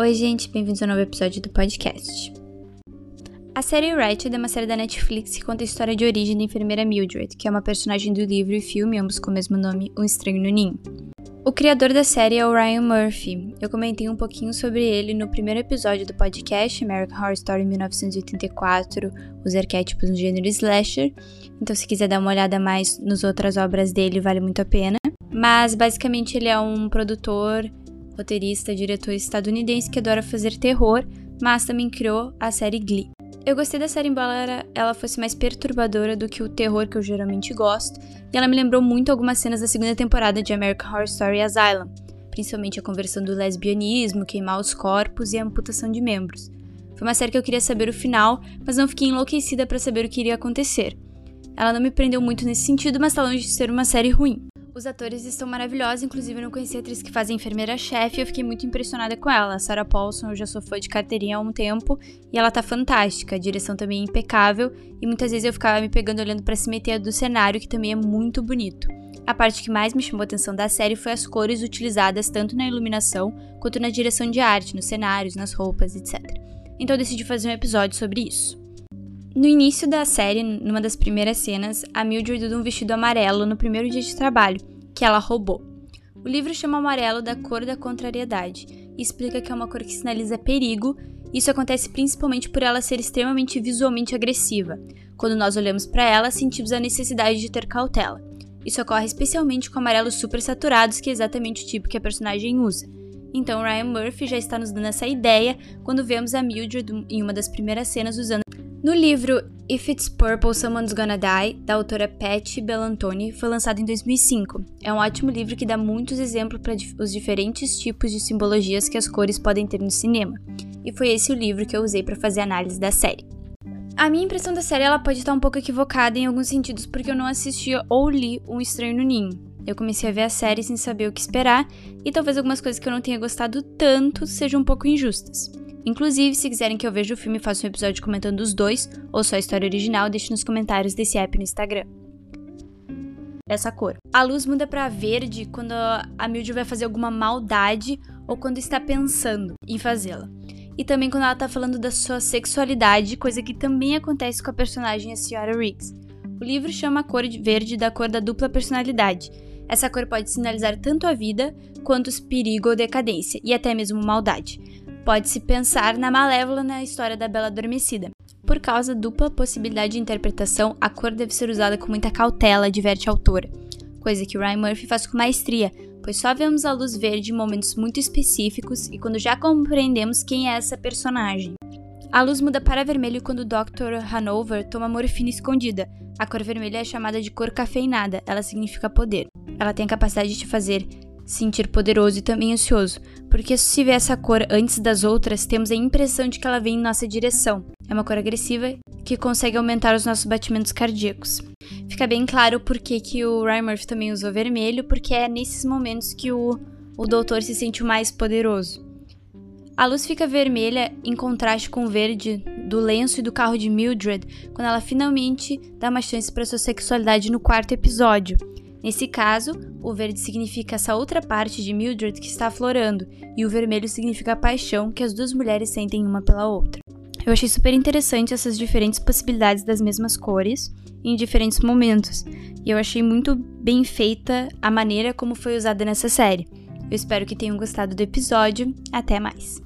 Oi, gente, bem-vindos a um novo episódio do podcast. A série Ratched é uma série da Netflix que conta a história de origem da enfermeira Mildred, que é uma personagem do livro e filme, ambos com o mesmo nome, Um Estranho no Ninho. O criador da série é o Ryan Murphy. Eu comentei um pouquinho sobre ele no primeiro episódio do podcast, American Horror Story 1984, os arquétipos no gênero slasher. Então, se quiser dar uma olhada mais nas outras obras dele, vale muito a pena. Mas, basicamente, ele é um produtor, roteirista, diretor estadunidense que adora fazer terror, mas também criou a série Glee. Eu gostei da série embora ela fosse mais perturbadora do que o terror que eu geralmente gosto, e ela me lembrou muito algumas cenas da segunda temporada de American Horror Story Asylum, principalmente a conversão do lesbianismo, queimar os corpos e a amputação de membros. Foi uma série que eu queria saber o final, mas não fiquei enlouquecida para saber o que iria acontecer. Ela não me prendeu muito nesse sentido, mas tá longe de ser uma série ruim. Os atores estão maravilhosos, inclusive eu não conheci a atriz que faz a enfermeira-chefe e eu fiquei muito impressionada com ela. A Sarah Paulson, eu já sou fã de carteirinha há um tempo e ela tá fantástica. A direção também é impecável e muitas vezes eu ficava me pegando olhando para cima do cenário, que também é muito bonito. A parte que mais me chamou a atenção da série foi as cores utilizadas tanto na iluminação quanto na direção de arte, nos cenários, nas roupas, etc. Então decidi fazer um episódio sobre isso. No início da série, numa das primeiras cenas, a Mildred usa um vestido amarelo no primeiro dia de trabalho, que ela roubou. O livro chama amarelo da cor da contrariedade e explica que é uma cor que sinaliza perigo. Isso acontece principalmente por ela ser extremamente visualmente agressiva. Quando nós olhamos para ela, sentimos a necessidade de ter cautela. Isso ocorre especialmente com amarelos super saturados, que é exatamente o tipo que a personagem usa. Então Ryan Murphy já está nos dando essa ideia quando vemos a Mildred em uma das primeiras cenas usando no livro If It's Purple, Someone's Gonna Die, da autora Patty Bellantoni, foi lançado em 2005. É um ótimo livro que dá muitos exemplos para os diferentes tipos de simbologias que as cores podem ter no cinema. E foi esse o livro que eu usei para fazer análise da série. A minha impressão da série ela pode estar um pouco equivocada em alguns sentidos porque eu não assisti ou li Um Estranho no Ninho. Eu comecei a ver a série sem saber o que esperar e talvez algumas coisas que eu não tenha gostado tanto sejam um pouco injustas. Inclusive, se quiserem que eu veja o filme e faça um episódio comentando os dois, ou só a história original, deixe nos comentários desse app no Instagram. Essa cor. A luz muda para verde quando a Mildred vai fazer alguma maldade ou quando está pensando em fazê-la. E também quando ela está falando da sua sexualidade, coisa que também acontece com a personagem a Sra. Riggs. O livro chama a cor verde da cor da dupla personalidade. Essa cor pode sinalizar tanto a vida quanto os perigo ou decadência, e até mesmo maldade pode-se pensar na Malévola na história da Bela Adormecida. Por causa dupla possibilidade de interpretação, a cor deve ser usada com muita cautela, adverte a autora. Coisa que Ryan Murphy faz com maestria, pois só vemos a luz verde em momentos muito específicos e quando já compreendemos quem é essa personagem. A luz muda para vermelho quando o Dr. Hanover toma morfina escondida. A cor vermelha é chamada de cor cafeinada, ela significa poder. Ela tem a capacidade de te fazer sentir poderoso e também ansioso, porque se vê essa cor antes das outras, temos a impressão de que ela vem em nossa direção. É uma cor agressiva que consegue aumentar os nossos batimentos cardíacos. Fica bem claro por que, o Ryan Murphy também usou vermelho, porque é nesses momentos que o, o doutor se sente o mais poderoso. A luz fica vermelha em contraste com o verde do lenço e do carro de Mildred quando ela finalmente dá uma chance para sua sexualidade no quarto episódio. Nesse caso, o verde significa essa outra parte de Mildred que está aflorando, e o vermelho significa a paixão que as duas mulheres sentem uma pela outra. Eu achei super interessante essas diferentes possibilidades das mesmas cores em diferentes momentos, e eu achei muito bem feita a maneira como foi usada nessa série. Eu espero que tenham gostado do episódio. Até mais!